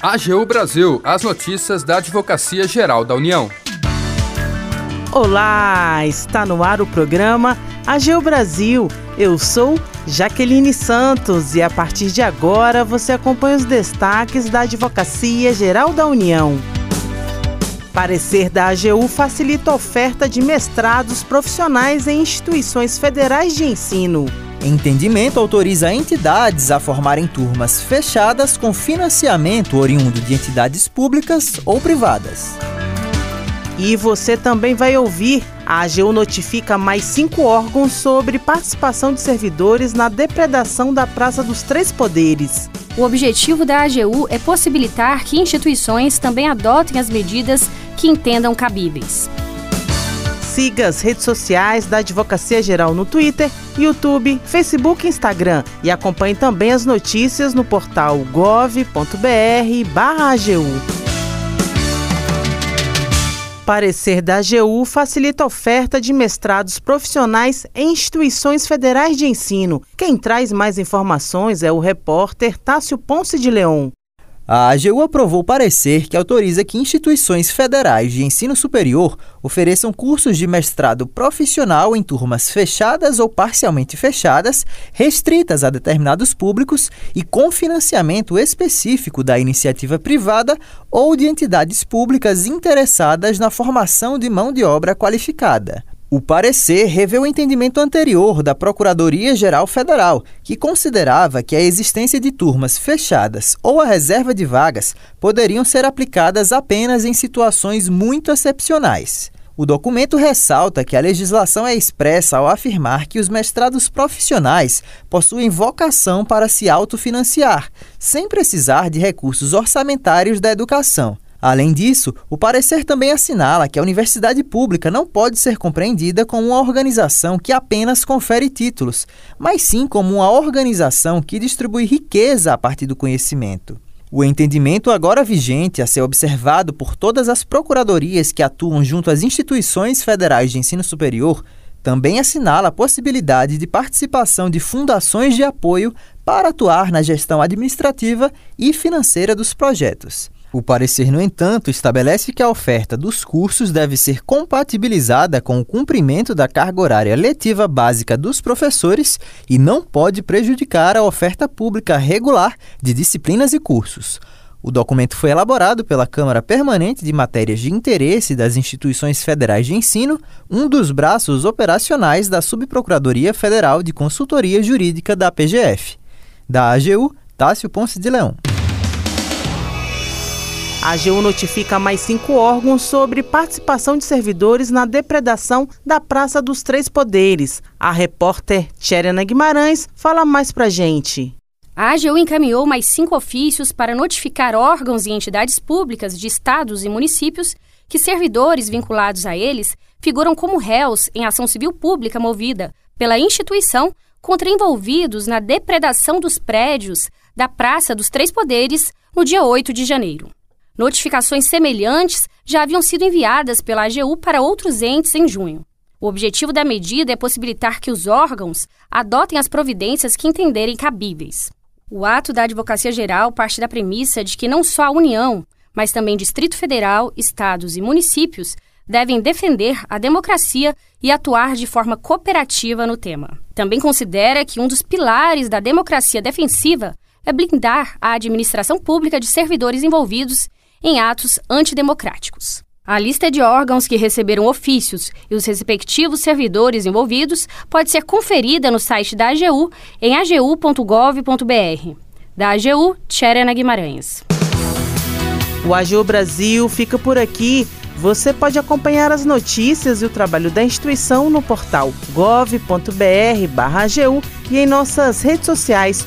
AGU Brasil, as notícias da Advocacia Geral da União. Olá, está no ar o programa AGU Brasil. Eu sou Jaqueline Santos e a partir de agora você acompanha os destaques da Advocacia Geral da União. Parecer da AGU facilita a oferta de mestrados profissionais em instituições federais de ensino. Entendimento autoriza entidades a formarem turmas fechadas com financiamento oriundo de entidades públicas ou privadas. E você também vai ouvir: a AGU notifica mais cinco órgãos sobre participação de servidores na depredação da Praça dos Três Poderes. O objetivo da AGU é possibilitar que instituições também adotem as medidas que entendam cabíveis. Siga as redes sociais da Advocacia Geral no Twitter, YouTube, Facebook e Instagram e acompanhe também as notícias no portal gov.br/agu. Parecer da AGU facilita a oferta de mestrados profissionais em instituições federais de ensino. Quem traz mais informações é o repórter Tássio Ponce de Leão. A AGU aprovou parecer que autoriza que instituições federais de ensino superior ofereçam cursos de mestrado profissional em turmas fechadas ou parcialmente fechadas, restritas a determinados públicos e com financiamento específico da iniciativa privada ou de entidades públicas interessadas na formação de mão de obra qualificada. O parecer revê o entendimento anterior da Procuradoria-Geral Federal, que considerava que a existência de turmas fechadas ou a reserva de vagas poderiam ser aplicadas apenas em situações muito excepcionais. O documento ressalta que a legislação é expressa ao afirmar que os mestrados profissionais possuem vocação para se autofinanciar, sem precisar de recursos orçamentários da educação. Além disso, o parecer também assinala que a universidade pública não pode ser compreendida como uma organização que apenas confere títulos, mas sim como uma organização que distribui riqueza a partir do conhecimento. O entendimento agora vigente a ser observado por todas as procuradorias que atuam junto às instituições federais de ensino superior também assinala a possibilidade de participação de fundações de apoio para atuar na gestão administrativa e financeira dos projetos. O parecer, no entanto, estabelece que a oferta dos cursos deve ser compatibilizada com o cumprimento da carga horária letiva básica dos professores e não pode prejudicar a oferta pública regular de disciplinas e cursos. O documento foi elaborado pela Câmara Permanente de Matérias de Interesse das Instituições Federais de Ensino, um dos braços operacionais da Subprocuradoria Federal de Consultoria Jurídica da PGF. Da AGU, Tássio Ponce de Leão. A AGU notifica mais cinco órgãos sobre participação de servidores na depredação da Praça dos Três Poderes. A repórter Tcherena Guimarães fala mais pra gente. A AGU encaminhou mais cinco ofícios para notificar órgãos e entidades públicas de estados e municípios que servidores vinculados a eles figuram como réus em ação civil pública movida pela instituição contra envolvidos na depredação dos prédios da Praça dos Três Poderes no dia 8 de janeiro. Notificações semelhantes já haviam sido enviadas pela AGU para outros entes em junho. O objetivo da medida é possibilitar que os órgãos adotem as providências que entenderem cabíveis. O ato da Advocacia Geral parte da premissa de que não só a União, mas também Distrito Federal, estados e municípios devem defender a democracia e atuar de forma cooperativa no tema. Também considera que um dos pilares da democracia defensiva é blindar a administração pública de servidores envolvidos em atos antidemocráticos. A lista de órgãos que receberam ofícios e os respectivos servidores envolvidos pode ser conferida no site da AGU em agu.gov.br. Da AGU, Tcherena Guimarães. O AGU Brasil fica por aqui. Você pode acompanhar as notícias e o trabalho da instituição no portal gov.br/agu e em nossas redes sociais.